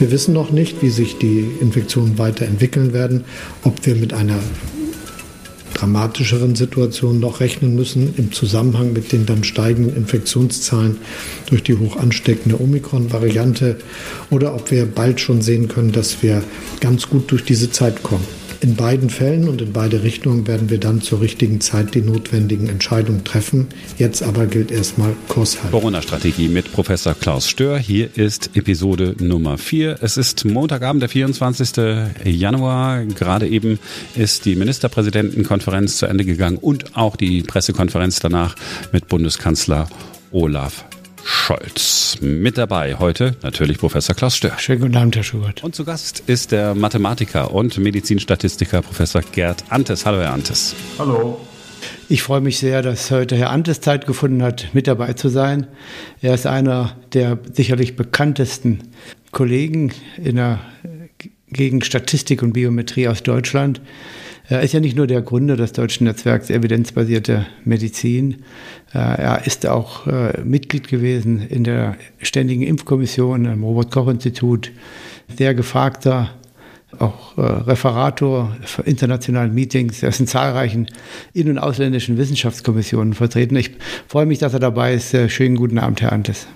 Wir wissen noch nicht, wie sich die Infektionen weiterentwickeln werden, ob wir mit einer dramatischeren Situationen noch rechnen müssen im Zusammenhang mit den dann steigenden Infektionszahlen durch die hoch ansteckende Omikron-Variante oder ob wir bald schon sehen können, dass wir ganz gut durch diese Zeit kommen. In beiden Fällen und in beide Richtungen werden wir dann zur richtigen Zeit die notwendigen Entscheidungen treffen. Jetzt aber gilt erstmal Kurs halten. Corona-Strategie mit Professor Klaus Stör. Hier ist Episode Nummer 4. Es ist Montagabend, der 24. Januar. Gerade eben ist die Ministerpräsidentenkonferenz zu Ende gegangen und auch die Pressekonferenz danach mit Bundeskanzler Olaf Scholz. Mit dabei heute natürlich Professor Klaus Stör. Schönen guten Abend, Herr Schubert. Und zu Gast ist der Mathematiker und Medizinstatistiker Professor Gerd Antes. Hallo, Herr Antes. Hallo. Ich freue mich sehr, dass heute Herr Antes Zeit gefunden hat, mit dabei zu sein. Er ist einer der sicherlich bekanntesten Kollegen in der, gegen Statistik und Biometrie aus Deutschland. Er ist ja nicht nur der Gründer des deutschen Netzwerks Evidenzbasierte Medizin, äh, er ist auch äh, Mitglied gewesen in der Ständigen Impfkommission am Robert-Koch-Institut, sehr gefragter auch äh, Referator für internationalen Meetings. Er ist in zahlreichen in- und ausländischen Wissenschaftskommissionen vertreten. Ich freue mich, dass er dabei ist. Schönen guten Abend, Herr Antes.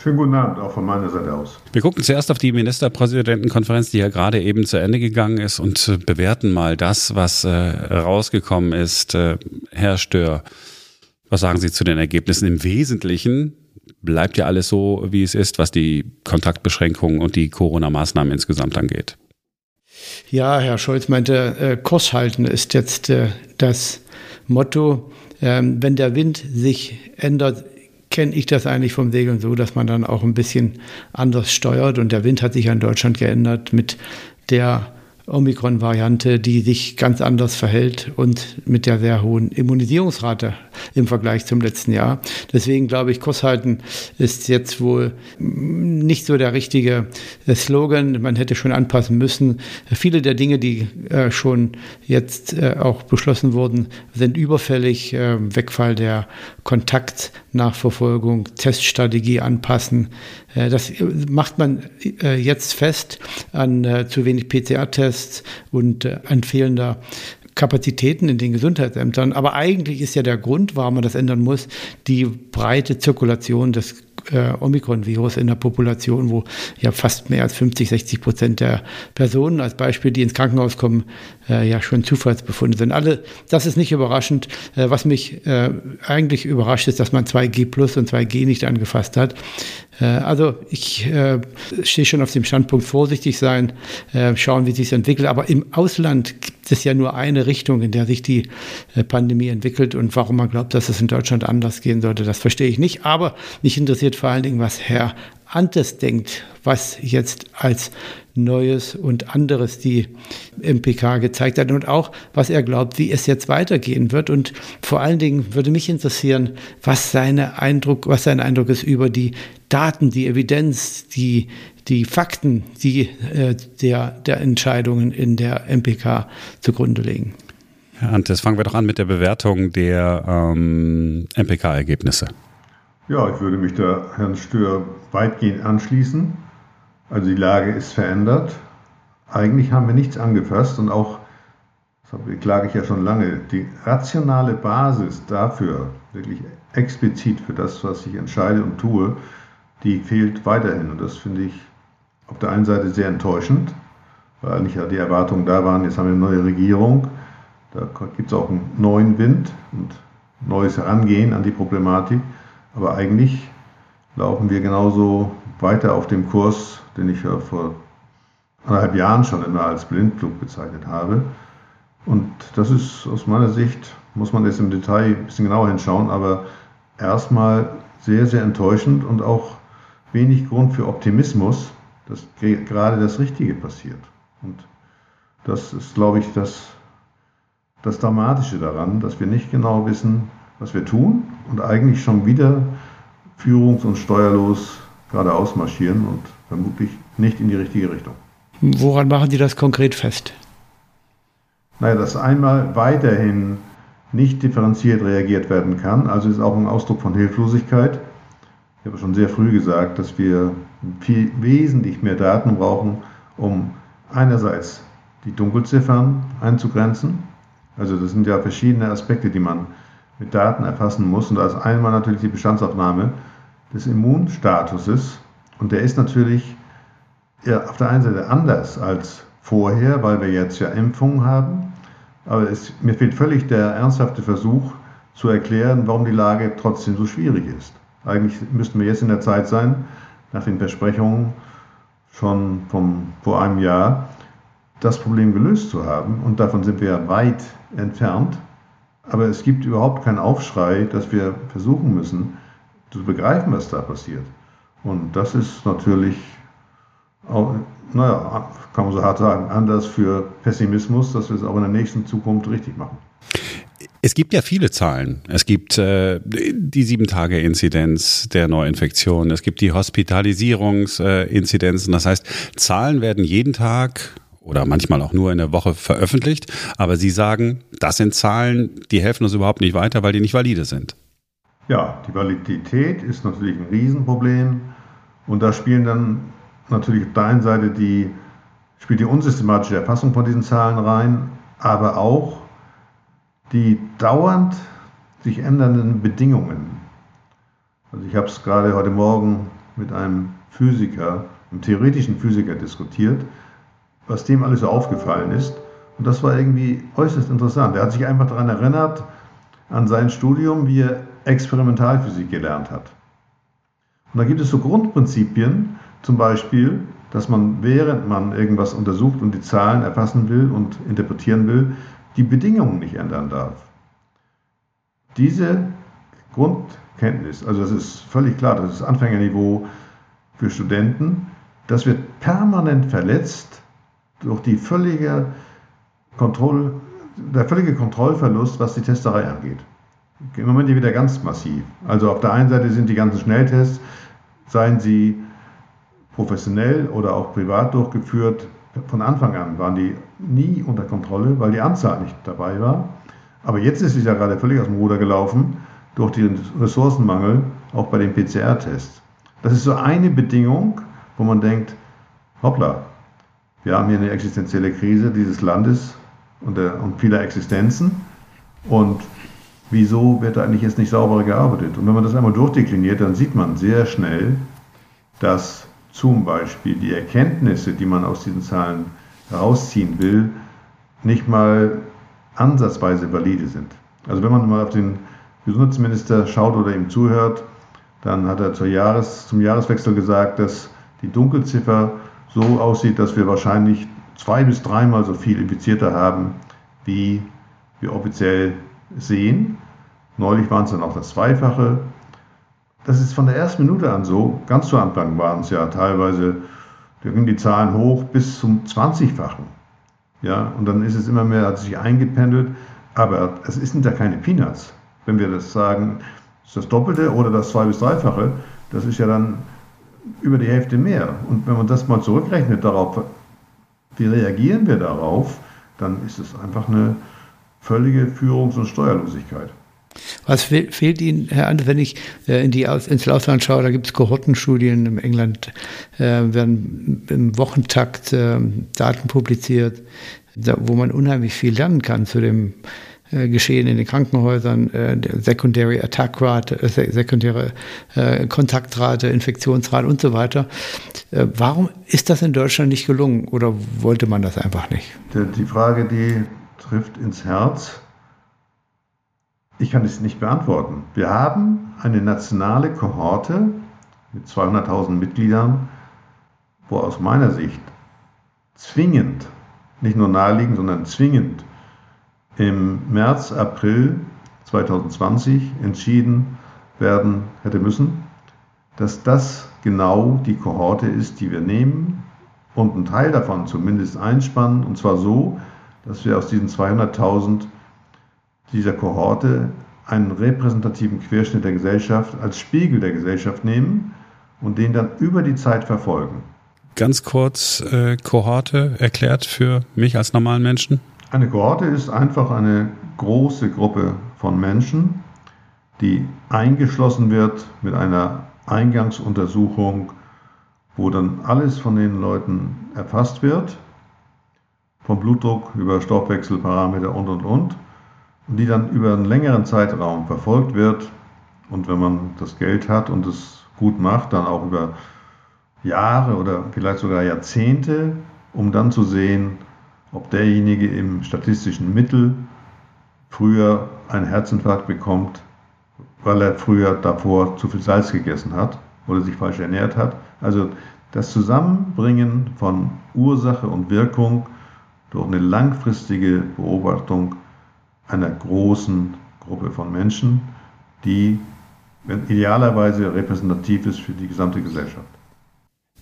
Schönen guten Abend auch von meiner Seite aus. Wir gucken zuerst auf die Ministerpräsidentenkonferenz, die ja gerade eben zu Ende gegangen ist und bewerten mal das, was äh, rausgekommen ist. Äh, Herr Stör, was sagen Sie zu den Ergebnissen? Im Wesentlichen bleibt ja alles so, wie es ist, was die Kontaktbeschränkungen und die Corona-Maßnahmen insgesamt angeht. Ja, Herr Scholz meinte, äh, Kurs halten ist jetzt äh, das Motto. Ähm, wenn der Wind sich ändert, kenne ich das eigentlich vom Segeln so, dass man dann auch ein bisschen anders steuert. Und der Wind hat sich ja in Deutschland geändert mit der Omikron-Variante, die sich ganz anders verhält und mit der sehr hohen Immunisierungsrate im Vergleich zum letzten Jahr. Deswegen glaube ich, Kurs halten ist jetzt wohl nicht so der richtige Slogan. Man hätte schon anpassen müssen. Viele der Dinge, die äh, schon jetzt äh, auch beschlossen wurden, sind überfällig. Äh, Wegfall der Kontaktnachverfolgung, Teststrategie anpassen. Äh, das macht man äh, jetzt fest an äh, zu wenig PCR-Tests und an fehlender Kapazitäten in den Gesundheitsämtern. Aber eigentlich ist ja der Grund, warum man das ändern muss, die breite Zirkulation des äh, Omikron-Virus in der Population, wo ja fast mehr als 50, 60 Prozent der Personen als Beispiel, die ins Krankenhaus kommen, äh, ja schon Zufallsbefunde sind. Alle, das ist nicht überraschend. Äh, was mich äh, eigentlich überrascht, ist, dass man 2G Plus und 2G nicht angefasst hat. Äh, also ich äh, stehe schon auf dem Standpunkt vorsichtig sein, schauen, wie sich entwickelt. Aber im Ausland gibt es ja nur eine Richtung, in der sich die Pandemie entwickelt und warum man glaubt, dass es in Deutschland anders gehen sollte, das verstehe ich nicht. Aber mich interessiert vor allen Dingen, was Herr Antes denkt, was jetzt als Neues und anderes die MPK gezeigt hat und auch, was er glaubt, wie es jetzt weitergehen wird. Und vor allen Dingen würde mich interessieren, was, seine Eindruck, was sein Eindruck ist über die Daten, die Evidenz, die, die Fakten, die äh, der, der Entscheidungen in der MPK zugrunde legen. Herr Antes, fangen wir doch an mit der Bewertung der ähm, MPK-Ergebnisse. Ja, ich würde mich da Herrn Stör weitgehend anschließen. Also die Lage ist verändert. Eigentlich haben wir nichts angefasst und auch, das klage ich ja schon lange, die rationale Basis dafür, wirklich explizit für das, was ich entscheide und tue, die fehlt weiterhin. Und das finde ich auf der einen Seite sehr enttäuschend, weil eigentlich ja die Erwartungen da waren, jetzt haben wir eine neue Regierung, da gibt es auch einen neuen Wind und neues Herangehen an die Problematik. Aber eigentlich laufen wir genauso weiter auf dem Kurs, den ich ja vor anderthalb Jahren schon immer als Blindflug bezeichnet habe. Und das ist aus meiner Sicht, muss man jetzt im Detail ein bisschen genauer hinschauen, aber erstmal sehr, sehr enttäuschend und auch wenig Grund für Optimismus, dass gerade das Richtige passiert. Und das ist, glaube ich, das, das Dramatische daran, dass wir nicht genau wissen, was wir tun und eigentlich schon wieder führungs- und steuerlos geradeaus marschieren und vermutlich nicht in die richtige Richtung. Woran machen Sie das konkret fest? Naja, dass einmal weiterhin nicht differenziert reagiert werden kann, also ist auch ein Ausdruck von Hilflosigkeit. Ich habe schon sehr früh gesagt, dass wir viel, wesentlich mehr Daten brauchen, um einerseits die Dunkelziffern einzugrenzen. Also das sind ja verschiedene Aspekte, die man mit Daten erfassen muss. Und da ist einmal natürlich die Bestandsaufnahme des Immunstatuses. Und der ist natürlich auf der einen Seite anders als vorher, weil wir jetzt ja Impfungen haben. Aber es, mir fehlt völlig der ernsthafte Versuch zu erklären, warum die Lage trotzdem so schwierig ist. Eigentlich müssten wir jetzt in der Zeit sein, nach den Versprechungen schon vom, vor einem Jahr, das Problem gelöst zu haben. Und davon sind wir weit entfernt. Aber es gibt überhaupt keinen Aufschrei, dass wir versuchen müssen, zu begreifen, was da passiert. Und das ist natürlich, auch, naja, kann man so hart sagen, anders für Pessimismus, dass wir es auch in der nächsten Zukunft richtig machen. Es gibt ja viele Zahlen. Es gibt äh, die Sieben-Tage-Inzidenz der Neuinfektion. Es gibt die Hospitalisierungsinzidenzen. Das heißt, Zahlen werden jeden Tag oder manchmal auch nur in der Woche veröffentlicht. Aber Sie sagen, das sind Zahlen, die helfen uns überhaupt nicht weiter, weil die nicht valide sind. Ja, die Validität ist natürlich ein Riesenproblem. Und da spielen dann natürlich auf der einen Seite die, spielt die unsystematische Erfassung von diesen Zahlen rein, aber auch die dauernd sich ändernden Bedingungen. Also ich habe es gerade heute Morgen mit einem Physiker, einem theoretischen Physiker diskutiert, was dem alles so aufgefallen ist. Und das war irgendwie äußerst interessant. Er hat sich einfach daran erinnert, an sein Studium, wie er Experimentalphysik gelernt hat. Und da gibt es so Grundprinzipien, zum Beispiel, dass man, während man irgendwas untersucht und die Zahlen erfassen will und interpretieren will, die Bedingungen nicht ändern darf. Diese Grundkenntnis, also das ist völlig klar, das ist Anfängerniveau für Studenten, das wird permanent verletzt durch die völlige Kontroll, der völlige Kontrollverlust, was die Testerei angeht. Im Moment wieder ganz massiv. Also auf der einen Seite sind die ganzen Schnelltests, seien sie professionell oder auch privat durchgeführt, von Anfang an waren die nie unter Kontrolle, weil die Anzahl nicht dabei war. Aber jetzt ist es ja gerade völlig aus dem Ruder gelaufen durch den Ressourcenmangel, auch bei den PCR-Tests. Das ist so eine Bedingung, wo man denkt, hoppla, wir haben hier eine existenzielle Krise dieses Landes und, der, und vieler Existenzen. Und wieso wird da eigentlich jetzt nicht sauberer gearbeitet? Und wenn man das einmal durchdekliniert, dann sieht man sehr schnell, dass zum Beispiel die Erkenntnisse, die man aus diesen Zahlen herausziehen will, nicht mal ansatzweise valide sind. Also wenn man mal auf den Gesundheitsminister schaut oder ihm zuhört, dann hat er Jahres-, zum Jahreswechsel gesagt, dass die Dunkelziffer so aussieht, dass wir wahrscheinlich zwei bis dreimal so viel Infizierte haben, wie wir offiziell sehen. Neulich waren es dann auch das Zweifache das ist von der ersten Minute an so. Ganz zu Anfang waren es ja teilweise, da gingen die Zahlen hoch bis zum 20-fachen. Ja, und dann ist es immer mehr, hat sich eingependelt. Aber es sind ja keine Peanuts. Wenn wir das sagen, ist das Doppelte oder das Zwei- bis Dreifache, das ist ja dann über die Hälfte mehr. Und wenn man das mal zurückrechnet darauf, wie reagieren wir darauf, dann ist es einfach eine völlige Führungs- und Steuerlosigkeit. Was fehlt Ihnen, Herr Anders, wenn ich äh, in die, ins Ausland schaue, da gibt es Kohortenstudien, in England äh, werden im Wochentakt äh, Daten publiziert, da, wo man unheimlich viel lernen kann zu dem äh, Geschehen in den Krankenhäusern, äh, äh, sekundäre äh, Kontaktrate, Infektionsrate und so weiter. Warum ist das in Deutschland nicht gelungen oder wollte man das einfach nicht? Die Frage, die trifft ins Herz ich kann es nicht beantworten. Wir haben eine nationale Kohorte mit 200.000 Mitgliedern, wo aus meiner Sicht zwingend, nicht nur naheliegend, sondern zwingend im März, April 2020 entschieden werden hätte müssen, dass das genau die Kohorte ist, die wir nehmen und einen Teil davon zumindest einspannen, und zwar so, dass wir aus diesen 200.000 dieser Kohorte einen repräsentativen Querschnitt der Gesellschaft als Spiegel der Gesellschaft nehmen und den dann über die Zeit verfolgen. Ganz kurz äh, Kohorte erklärt für mich als normalen Menschen? Eine Kohorte ist einfach eine große Gruppe von Menschen, die eingeschlossen wird mit einer Eingangsuntersuchung, wo dann alles von den Leuten erfasst wird, vom Blutdruck über Stoffwechselparameter und, und, und, und die dann über einen längeren Zeitraum verfolgt wird und wenn man das Geld hat und es gut macht, dann auch über Jahre oder vielleicht sogar Jahrzehnte, um dann zu sehen, ob derjenige im statistischen Mittel früher einen Herzinfarkt bekommt, weil er früher davor zu viel Salz gegessen hat oder sich falsch ernährt hat. Also das Zusammenbringen von Ursache und Wirkung durch eine langfristige Beobachtung einer großen Gruppe von Menschen, die idealerweise repräsentativ ist für die gesamte Gesellschaft.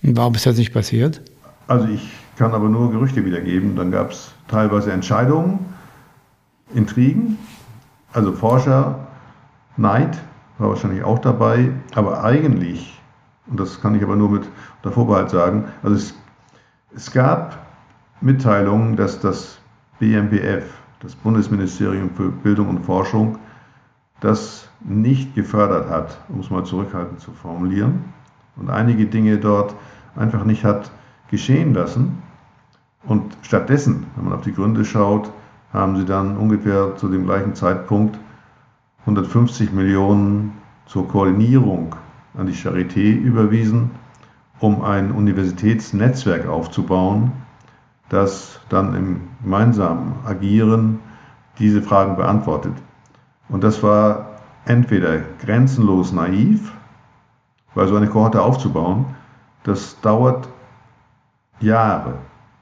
Warum ist das nicht passiert? Also ich kann aber nur Gerüchte wiedergeben. Dann gab es teilweise Entscheidungen, Intrigen, also Forscher, Neid war wahrscheinlich auch dabei, aber eigentlich, und das kann ich aber nur mit der Vorbehalt sagen, also es, es gab Mitteilungen, dass das BMBF, das Bundesministerium für Bildung und Forschung, das nicht gefördert hat, um es mal zurückhaltend zu formulieren, und einige Dinge dort einfach nicht hat geschehen lassen. Und stattdessen, wenn man auf die Gründe schaut, haben sie dann ungefähr zu dem gleichen Zeitpunkt 150 Millionen zur Koordinierung an die Charité überwiesen, um ein Universitätsnetzwerk aufzubauen, das dann im gemeinsamen Agieren diese Fragen beantwortet. Und das war entweder grenzenlos naiv, weil so eine Kohorte aufzubauen, das dauert Jahre.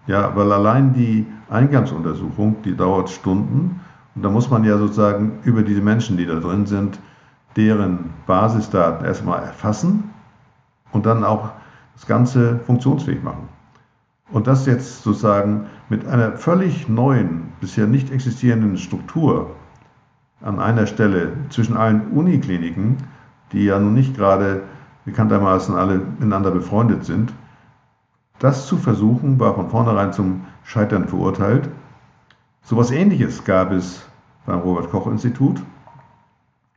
Ja, weil allein die Eingangsuntersuchung, die dauert Stunden. Und da muss man ja sozusagen über diese Menschen, die da drin sind, deren Basisdaten erstmal erfassen und dann auch das Ganze funktionsfähig machen. Und das jetzt sozusagen mit einer völlig neuen, bisher nicht existierenden Struktur an einer Stelle zwischen allen Unikliniken, die ja nun nicht gerade bekanntermaßen alle miteinander befreundet sind, das zu versuchen, war von vornherein zum Scheitern verurteilt. So etwas Ähnliches gab es beim Robert Koch Institut.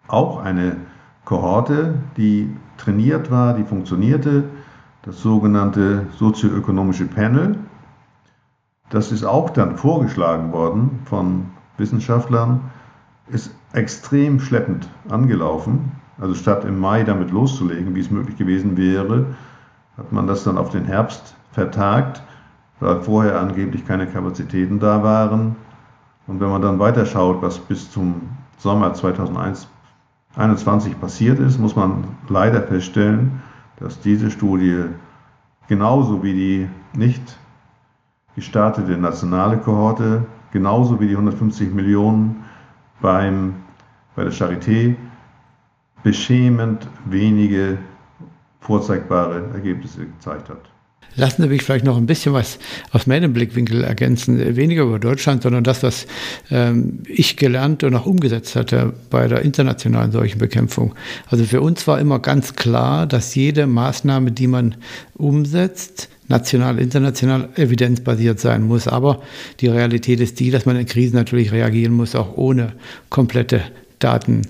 Auch eine Kohorte, die trainiert war, die funktionierte, das sogenannte sozioökonomische Panel. Das ist auch dann vorgeschlagen worden von Wissenschaftlern, ist extrem schleppend angelaufen. Also statt im Mai damit loszulegen, wie es möglich gewesen wäre, hat man das dann auf den Herbst vertagt, weil vorher angeblich keine Kapazitäten da waren. Und wenn man dann weiterschaut, was bis zum Sommer 2021 passiert ist, muss man leider feststellen, dass diese Studie genauso wie die nicht gestartete nationale Kohorte, genauso wie die 150 Millionen beim, bei der Charité, beschämend wenige vorzeigbare Ergebnisse gezeigt hat. Lassen Sie mich vielleicht noch ein bisschen was aus meinem Blickwinkel ergänzen. Weniger über Deutschland, sondern das, was ähm, ich gelernt und auch umgesetzt hatte bei der internationalen Seuchenbekämpfung. Also für uns war immer ganz klar, dass jede Maßnahme, die man umsetzt, national, international evidenzbasiert sein muss. Aber die Realität ist die, dass man in Krisen natürlich reagieren muss, auch ohne komplette Daten.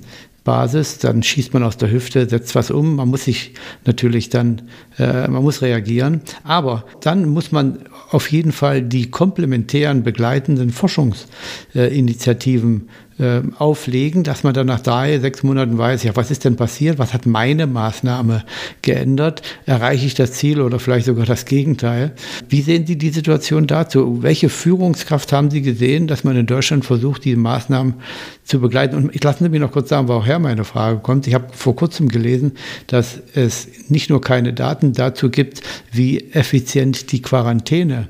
Basis, dann schießt man aus der Hüfte, setzt was um, man muss sich natürlich dann, äh, man muss reagieren, aber dann muss man auf jeden Fall die komplementären begleitenden Forschungsinitiativen äh, auflegen, dass man dann nach drei, sechs Monaten weiß, ja, was ist denn passiert, was hat meine Maßnahme geändert, erreiche ich das Ziel oder vielleicht sogar das Gegenteil. Wie sehen Sie die Situation dazu? Welche Führungskraft haben Sie gesehen, dass man in Deutschland versucht, diese Maßnahmen zu begleiten? Und ich lassen Sie mich noch kurz sagen, woher meine Frage kommt. Ich habe vor kurzem gelesen, dass es nicht nur keine Daten dazu gibt, wie effizient die Quarantäne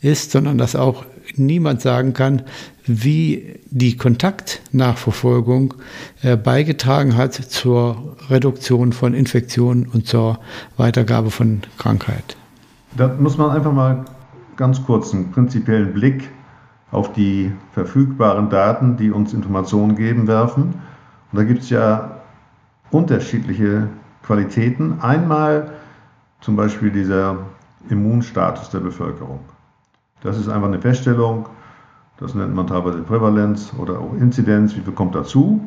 ist, sondern dass auch niemand sagen kann, wie die Kontaktnachverfolgung äh, beigetragen hat zur Reduktion von Infektionen und zur Weitergabe von Krankheit. Da muss man einfach mal ganz kurz einen prinzipiellen Blick auf die verfügbaren Daten, die uns Informationen geben, werfen. Und da gibt es ja unterschiedliche Qualitäten. Einmal zum Beispiel dieser Immunstatus der Bevölkerung. Das ist einfach eine Feststellung, das nennt man teilweise Prävalenz oder auch Inzidenz, wie viel kommt dazu.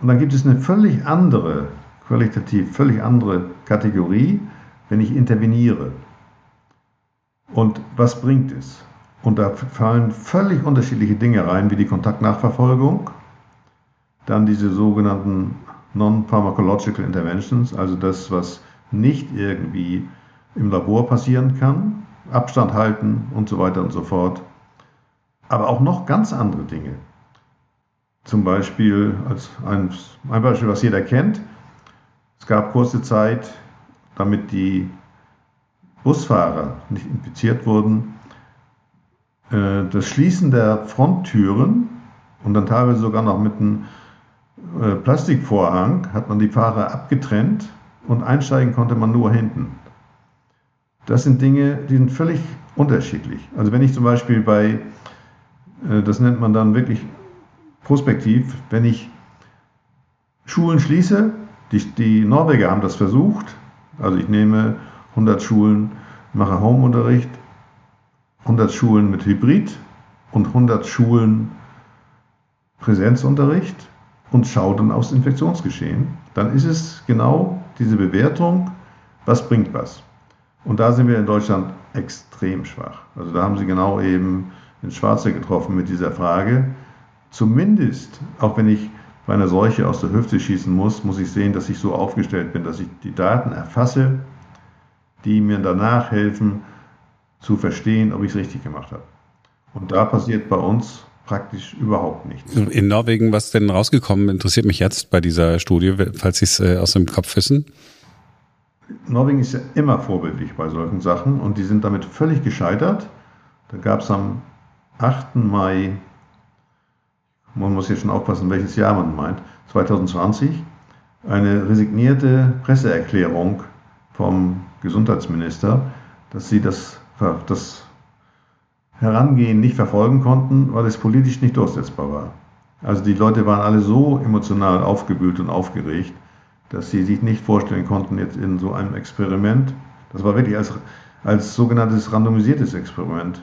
Und dann gibt es eine völlig andere qualitativ völlig andere Kategorie, wenn ich interveniere. Und was bringt es? Und da fallen völlig unterschiedliche Dinge rein, wie die Kontaktnachverfolgung, dann diese sogenannten Non-Pharmacological Interventions, also das, was nicht irgendwie im Labor passieren kann, Abstand halten und so weiter und so fort. Aber auch noch ganz andere Dinge. Zum Beispiel, als ein, ein Beispiel, was jeder kennt, es gab kurze Zeit, damit die Busfahrer nicht infiziert wurden, äh, das Schließen der Fronttüren und dann teilweise sogar noch mit einem äh, Plastikvorhang hat man die Fahrer abgetrennt und einsteigen konnte man nur hinten. Das sind Dinge, die sind völlig unterschiedlich. Also wenn ich zum Beispiel bei, äh, das nennt man dann wirklich prospektiv, wenn ich Schulen schließe, die, die Norweger haben das versucht, also ich nehme 100 Schulen, mache Homeunterricht, 100 Schulen mit Hybrid und 100 Schulen Präsenzunterricht und schaue dann aufs Infektionsgeschehen, dann ist es genau diese Bewertung, was bringt was. Und da sind wir in Deutschland extrem schwach. Also da haben Sie genau eben ins Schwarze getroffen mit dieser Frage. Zumindest, auch wenn ich bei einer Seuche aus der Hüfte schießen muss, muss ich sehen, dass ich so aufgestellt bin, dass ich die Daten erfasse, die mir danach helfen zu verstehen, ob ich es richtig gemacht habe. Und da passiert bei uns praktisch überhaupt nichts. In Norwegen, was denn rausgekommen, interessiert mich jetzt bei dieser Studie, falls Sie es äh, aus dem Kopf wissen. Norwegen ist ja immer vorbildlich bei solchen Sachen und die sind damit völlig gescheitert. Da gab es am 8. Mai, man muss jetzt schon aufpassen, welches Jahr man meint, 2020, eine resignierte Presseerklärung vom Gesundheitsminister, dass sie das, das Herangehen nicht verfolgen konnten, weil es politisch nicht durchsetzbar war. Also die Leute waren alle so emotional aufgewühlt und aufgeregt, dass sie sich nicht vorstellen konnten, jetzt in so einem Experiment, das war wirklich als, als sogenanntes randomisiertes Experiment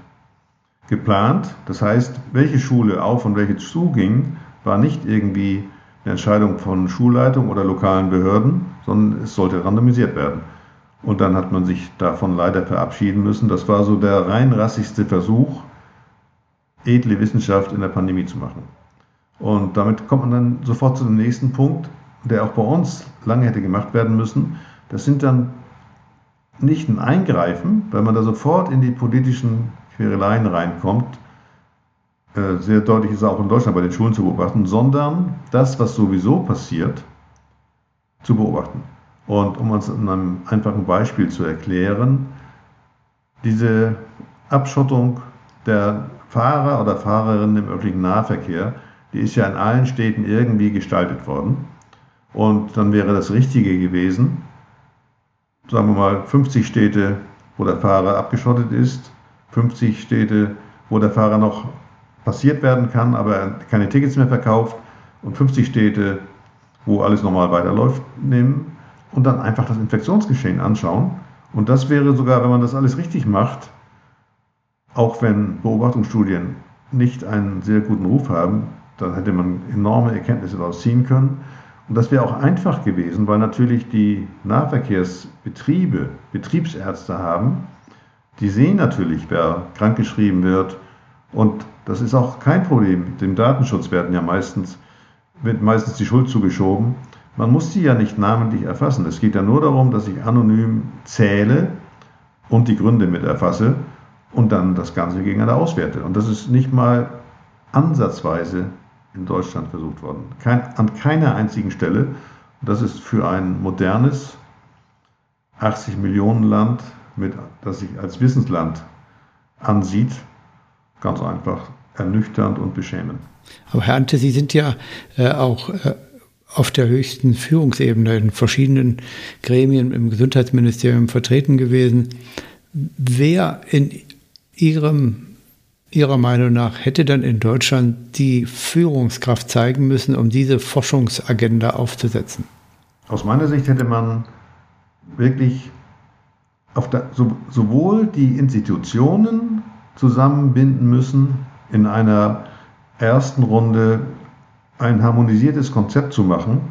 geplant. Das heißt, welche Schule auf und welche zuging, war nicht irgendwie eine Entscheidung von Schulleitung oder lokalen Behörden, sondern es sollte randomisiert werden. Und dann hat man sich davon leider verabschieden müssen. Das war so der rein rassigste Versuch, edle Wissenschaft in der Pandemie zu machen. Und damit kommt man dann sofort zu dem nächsten Punkt, der auch bei uns lange hätte gemacht werden müssen. Das sind dann nicht ein Eingreifen, weil man da sofort in die politischen Quereleien reinkommt. Äh, sehr deutlich ist auch in Deutschland bei den Schulen zu beobachten, sondern das, was sowieso passiert, zu beobachten. Und um uns in einem einfachen Beispiel zu erklären, diese Abschottung der Fahrer oder Fahrerinnen im öffentlichen Nahverkehr, die ist ja in allen Städten irgendwie gestaltet worden. Und dann wäre das Richtige gewesen, sagen wir mal 50 Städte, wo der Fahrer abgeschottet ist, 50 Städte, wo der Fahrer noch passiert werden kann, aber keine Tickets mehr verkauft und 50 Städte, wo alles normal weiterläuft, nehmen und dann einfach das Infektionsgeschehen anschauen. Und das wäre sogar, wenn man das alles richtig macht, auch wenn Beobachtungsstudien nicht einen sehr guten Ruf haben, dann hätte man enorme Erkenntnisse daraus ziehen können. Und das wäre auch einfach gewesen, weil natürlich die Nahverkehrsbetriebe Betriebsärzte haben. Die sehen natürlich, wer krankgeschrieben wird. Und das ist auch kein Problem. Dem Datenschutz werden ja meistens, wird meistens die Schuld zugeschoben. Man muss die ja nicht namentlich erfassen. Es geht ja nur darum, dass ich anonym zähle und die Gründe mit erfasse und dann das Ganze gegeneinander auswerte. Und das ist nicht mal ansatzweise in Deutschland versucht worden. Kein, an keiner einzigen Stelle. Das ist für ein modernes 80 Millionen Land, mit, das sich als Wissensland ansieht, ganz einfach ernüchternd und beschämend. Aber Herr Ante, Sie sind ja äh, auch äh, auf der höchsten Führungsebene in verschiedenen Gremien im Gesundheitsministerium vertreten gewesen. Wer in Ihrem, Ihrer Meinung nach hätte dann in Deutschland die Führungskraft zeigen müssen, um diese Forschungsagenda aufzusetzen? Aus meiner Sicht hätte man wirklich der, so, sowohl die Institutionen zusammenbinden müssen in einer ersten Runde ein harmonisiertes Konzept zu machen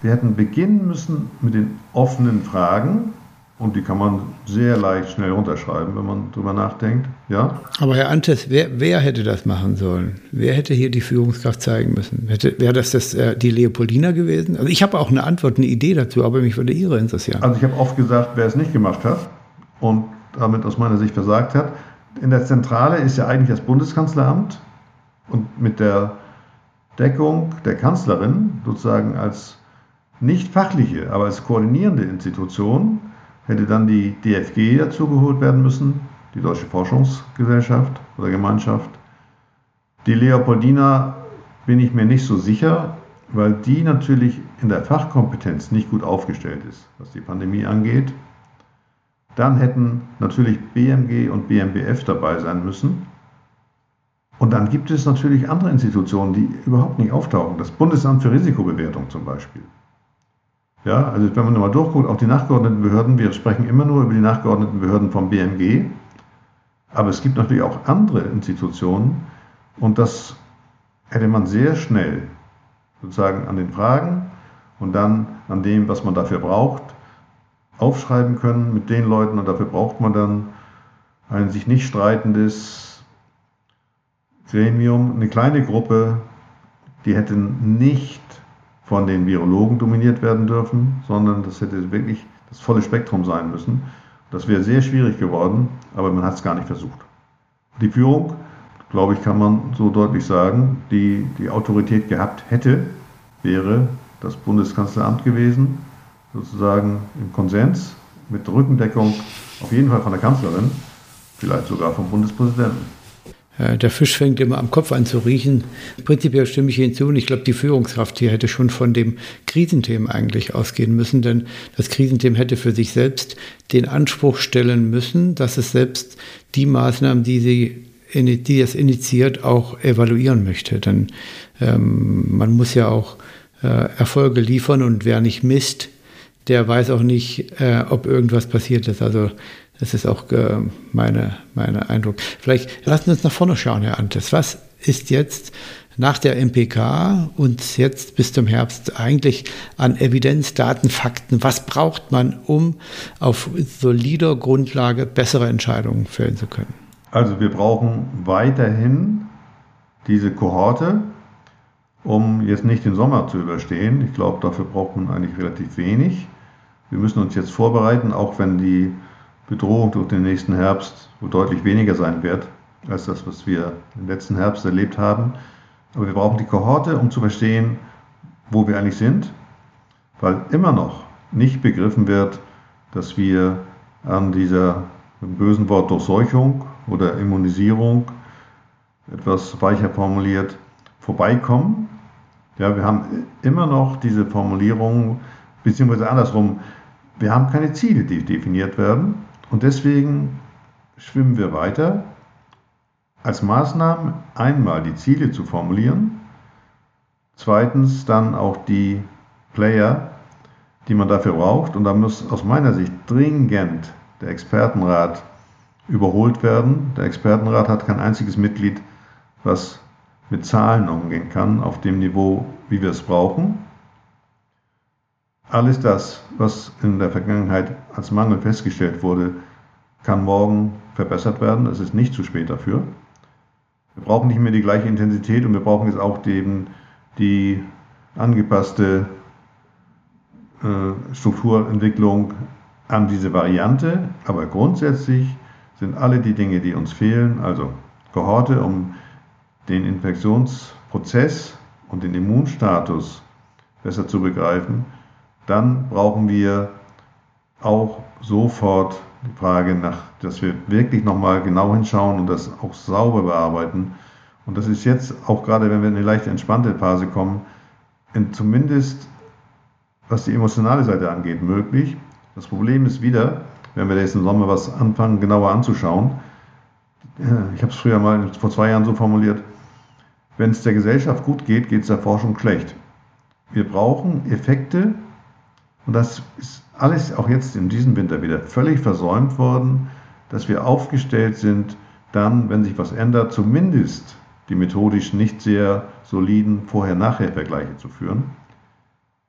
Wir hätten beginnen müssen mit den offenen Fragen und die kann man sehr leicht schnell runterschreiben, wenn man drüber nachdenkt. Ja? Aber Herr Antes, wer, wer hätte das machen sollen? Wer hätte hier die Führungskraft zeigen müssen? Hätte, wäre das, das äh, die Leopoldina gewesen? Also ich habe auch eine Antwort, eine Idee dazu, aber mich würde Ihre interessieren. Also ich habe oft gesagt, wer es nicht gemacht hat und damit aus meiner Sicht versagt hat. In der Zentrale ist ja eigentlich das Bundeskanzleramt und mit der Deckung der Kanzlerin sozusagen als nicht fachliche, aber als koordinierende Institution hätte dann die DFG dazugeholt werden müssen, die Deutsche Forschungsgesellschaft oder Gemeinschaft. Die Leopoldina bin ich mir nicht so sicher, weil die natürlich in der Fachkompetenz nicht gut aufgestellt ist, was die Pandemie angeht. Dann hätten natürlich BMG und BMBF dabei sein müssen. Und dann gibt es natürlich andere Institutionen, die überhaupt nicht auftauchen. Das Bundesamt für Risikobewertung zum Beispiel. Ja, also wenn man nochmal durchguckt, auch die nachgeordneten Behörden, wir sprechen immer nur über die nachgeordneten Behörden vom BMG, aber es gibt natürlich auch andere Institutionen und das hätte man sehr schnell sozusagen an den Fragen und dann an dem, was man dafür braucht, aufschreiben können mit den Leuten und dafür braucht man dann ein sich nicht streitendes Gremium, eine kleine Gruppe, die hätte nicht von den Virologen dominiert werden dürfen, sondern das hätte wirklich das volle Spektrum sein müssen. Das wäre sehr schwierig geworden, aber man hat es gar nicht versucht. Die Führung, glaube ich, kann man so deutlich sagen, die die Autorität gehabt hätte, wäre das Bundeskanzleramt gewesen, sozusagen im Konsens mit Rückendeckung auf jeden Fall von der Kanzlerin, vielleicht sogar vom Bundespräsidenten. Äh, der Fisch fängt immer am Kopf an zu riechen. Prinzipiell stimme ich hinzu und ich glaube, die Führungskraft hier hätte schon von dem Krisenthema eigentlich ausgehen müssen, denn das Krisenthema hätte für sich selbst den Anspruch stellen müssen, dass es selbst die Maßnahmen, die sie die es initiiert, auch evaluieren möchte. Denn ähm, man muss ja auch äh, Erfolge liefern und wer nicht misst, der weiß auch nicht, äh, ob irgendwas passiert ist. Also das ist auch äh, meine, meine Eindruck. Vielleicht lassen wir uns nach vorne schauen, Herr Antes. Was ist jetzt nach der MPK und jetzt bis zum Herbst eigentlich an Evidenz, Daten, Fakten? Was braucht man, um auf solider Grundlage bessere Entscheidungen fällen zu können? Also wir brauchen weiterhin diese Kohorte, um jetzt nicht den Sommer zu überstehen. Ich glaube, dafür braucht man eigentlich relativ wenig. Wir müssen uns jetzt vorbereiten, auch wenn die Bedrohung durch den nächsten Herbst wohl deutlich weniger sein wird, als das, was wir im letzten Herbst erlebt haben. Aber wir brauchen die Kohorte, um zu verstehen, wo wir eigentlich sind, weil immer noch nicht begriffen wird, dass wir an dieser bösen Wort Durchseuchung oder Immunisierung, etwas weicher formuliert, vorbeikommen. Ja, wir haben immer noch diese Formulierung, beziehungsweise andersrum, wir haben keine Ziele, die definiert werden. Und deswegen schwimmen wir weiter. Als Maßnahmen einmal die Ziele zu formulieren, zweitens dann auch die Player, die man dafür braucht. Und da muss aus meiner Sicht dringend der Expertenrat überholt werden. Der Expertenrat hat kein einziges Mitglied, was mit Zahlen umgehen kann auf dem Niveau, wie wir es brauchen. Alles das, was in der Vergangenheit als Mangel festgestellt wurde, kann morgen verbessert werden. Es ist nicht zu spät dafür. Wir brauchen nicht mehr die gleiche Intensität und wir brauchen jetzt auch die, die angepasste äh, Strukturentwicklung an diese Variante. Aber grundsätzlich sind alle die Dinge, die uns fehlen, also Kohorte, um den Infektionsprozess und den Immunstatus besser zu begreifen, dann brauchen wir auch sofort die Frage nach, dass wir wirklich nochmal genau hinschauen und das auch sauber bearbeiten. Und das ist jetzt auch gerade, wenn wir in eine leicht entspannte Phase kommen, zumindest was die emotionale Seite angeht, möglich. Das Problem ist wieder, wenn wir jetzt im Sommer was anfangen, genauer anzuschauen. Ich habe es früher mal vor zwei Jahren so formuliert, wenn es der Gesellschaft gut geht, geht es der Forschung schlecht. Wir brauchen Effekte, und das ist alles auch jetzt in diesem Winter wieder völlig versäumt worden, dass wir aufgestellt sind, dann, wenn sich was ändert, zumindest die methodisch nicht sehr soliden Vorher-Nachher-Vergleiche zu führen.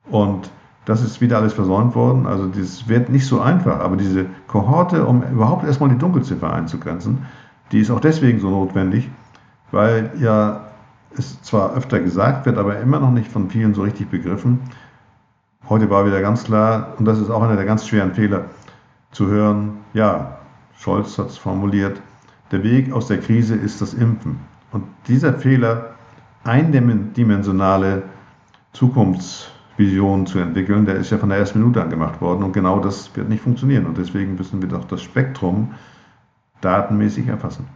Und Das ist wieder alles versäumt worden. Also das wird nicht so einfach. Aber diese Kohorte, um überhaupt erstmal die Dunkelziffer einzugrenzen, die ist auch deswegen so notwendig, weil ja es zwar öfter gesagt wird, aber immer noch nicht von vielen so richtig begriffen. Heute war wieder ganz klar, und das ist auch einer der ganz schweren Fehler, zu hören, ja, Scholz hat es formuliert, der Weg aus der Krise ist das Impfen. Und dieser Fehler, eindimensionale Zukunftsvisionen zu entwickeln, der ist ja von der ersten Minute an gemacht worden und genau das wird nicht funktionieren. Und deswegen müssen wir doch das Spektrum datenmäßig erfassen.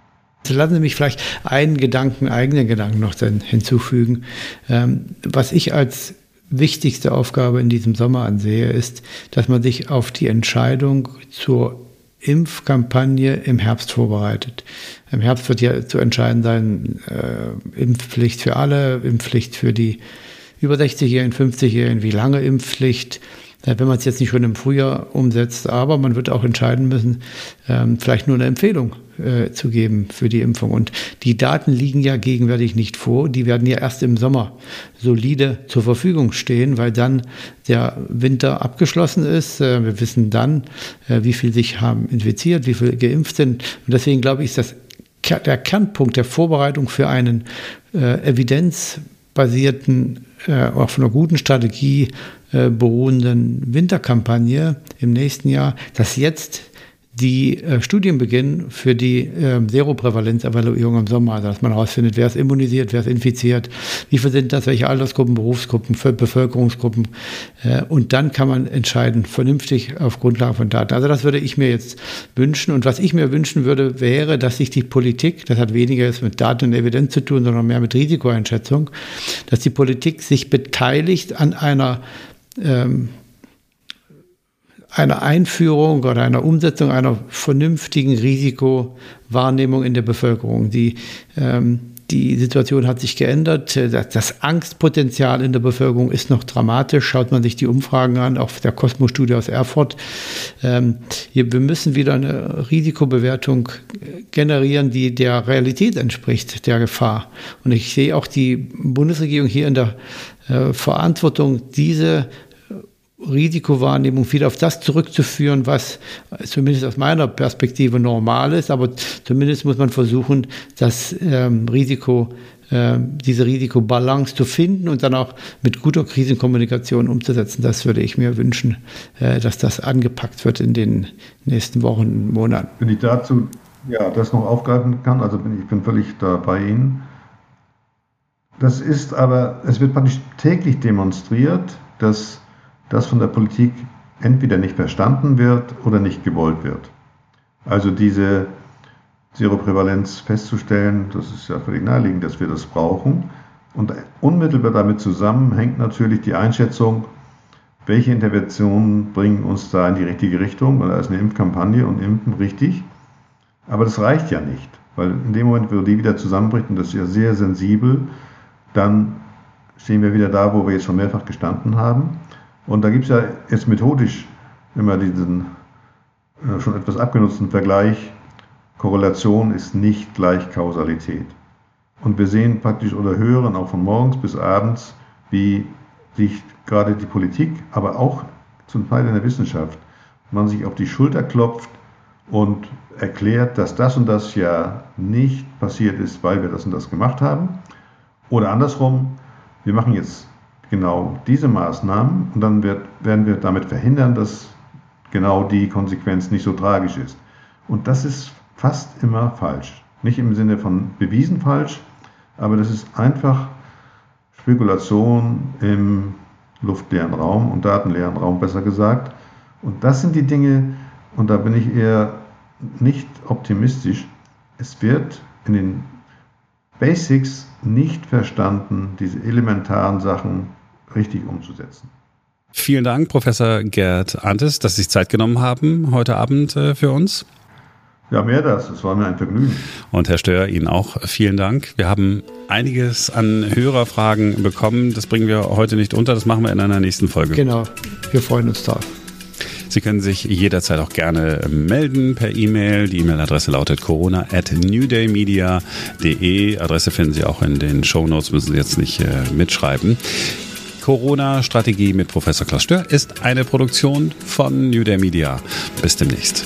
Lassen Sie mich vielleicht einen Gedanken, eigenen Gedanken noch hinzufügen. Ähm, was ich als wichtigste Aufgabe in diesem Sommer ansehe, ist, dass man sich auf die Entscheidung zur Impfkampagne im Herbst vorbereitet. Im Herbst wird ja zu entscheiden sein, äh, Impfpflicht für alle, Impfpflicht für die über 60-Jährigen, 50-Jährigen, wie lange Impfpflicht, äh, wenn man es jetzt nicht schon im Frühjahr umsetzt. Aber man wird auch entscheiden müssen, ähm, vielleicht nur eine Empfehlung äh, zu geben für die Impfung. Und die Daten liegen ja gegenwärtig nicht vor. Die werden ja erst im Sommer solide zur Verfügung stehen, weil dann der Winter abgeschlossen ist. Äh, wir wissen dann, äh, wie viel sich haben infiziert, wie viel geimpft sind. Und deswegen glaube ich, ist das der Kernpunkt der Vorbereitung für einen äh, evidenzbasierten, äh, auch von einer guten Strategie äh, beruhenden Winterkampagne im nächsten Jahr, dass jetzt die äh, Studien beginnen für die äh, Seroprävalenz-Evaluierung im Sommer, also dass man herausfindet, wer ist immunisiert, wer ist infiziert, wie viel sind das, welche Altersgruppen, Berufsgruppen, Bevölkerungsgruppen. Äh, und dann kann man entscheiden, vernünftig auf Grundlage von Daten. Also das würde ich mir jetzt wünschen. Und was ich mir wünschen würde, wäre, dass sich die Politik, das hat weniger jetzt mit Daten und Evidenz zu tun, sondern mehr mit Risikoeinschätzung, dass die Politik sich beteiligt an einer ähm, einer Einführung oder einer Umsetzung einer vernünftigen Risikowahrnehmung in der Bevölkerung. Die, ähm, die Situation hat sich geändert. Das Angstpotenzial in der Bevölkerung ist noch dramatisch. Schaut man sich die Umfragen an, auch der Kosmos-Studie aus Erfurt. Ähm, wir müssen wieder eine Risikobewertung generieren, die der Realität entspricht, der Gefahr. Und ich sehe auch die Bundesregierung hier in der äh, Verantwortung, diese Risikowahrnehmung wieder auf das zurückzuführen, was zumindest aus meiner Perspektive normal ist. Aber zumindest muss man versuchen, das ähm, Risiko, äh, diese Risikobalance zu finden und dann auch mit guter Krisenkommunikation umzusetzen. Das würde ich mir wünschen, äh, dass das angepackt wird in den nächsten Wochen, und Monaten. Wenn ich dazu ja, das noch aufgreifen kann, also bin ich bin völlig da bei Ihnen. Das ist aber, es wird praktisch täglich demonstriert, dass das von der Politik entweder nicht verstanden wird oder nicht gewollt wird. Also diese Seroprävalenz festzustellen, das ist ja völlig naheliegend, dass wir das brauchen. Und unmittelbar damit zusammen hängt natürlich die Einschätzung, welche Interventionen bringen uns da in die richtige Richtung. Und da ist eine Impfkampagne und Impfen richtig. Aber das reicht ja nicht, weil in dem Moment, wo die wieder zusammenbricht, und das ist ja sehr sensibel, dann stehen wir wieder da, wo wir jetzt schon mehrfach gestanden haben. Und da gibt es ja jetzt methodisch immer diesen äh, schon etwas abgenutzten Vergleich, Korrelation ist nicht gleich Kausalität. Und wir sehen praktisch oder hören auch von morgens bis abends, wie sich gerade die Politik, aber auch zum Teil in der Wissenschaft, man sich auf die Schulter klopft und erklärt, dass das und das ja nicht passiert ist, weil wir das und das gemacht haben. Oder andersrum, wir machen jetzt genau diese Maßnahmen und dann wird, werden wir damit verhindern, dass genau die Konsequenz nicht so tragisch ist. Und das ist fast immer falsch. Nicht im Sinne von bewiesen falsch, aber das ist einfach Spekulation im luftleeren Raum und datenleeren Raum besser gesagt. Und das sind die Dinge, und da bin ich eher nicht optimistisch. Es wird in den Basics nicht verstanden, diese elementaren Sachen richtig umzusetzen. Vielen Dank, Professor Gerd Antes, dass Sie sich Zeit genommen haben heute Abend äh, für uns. Ja, mehr das. Es war mir ein Vergnügen. Und Herr Stör, Ihnen auch vielen Dank. Wir haben einiges an Hörerfragen bekommen. Das bringen wir heute nicht unter. Das machen wir in einer nächsten Folge. Genau. Wir freuen uns drauf. Sie können sich jederzeit auch gerne melden per E-Mail. Die E-Mail-Adresse lautet corona at newdaymedia.de. Adresse finden Sie auch in den Show Notes, müssen Sie jetzt nicht äh, mitschreiben. Corona-Strategie mit Professor Klaus Stör ist eine Produktion von New Day Media. Bis demnächst.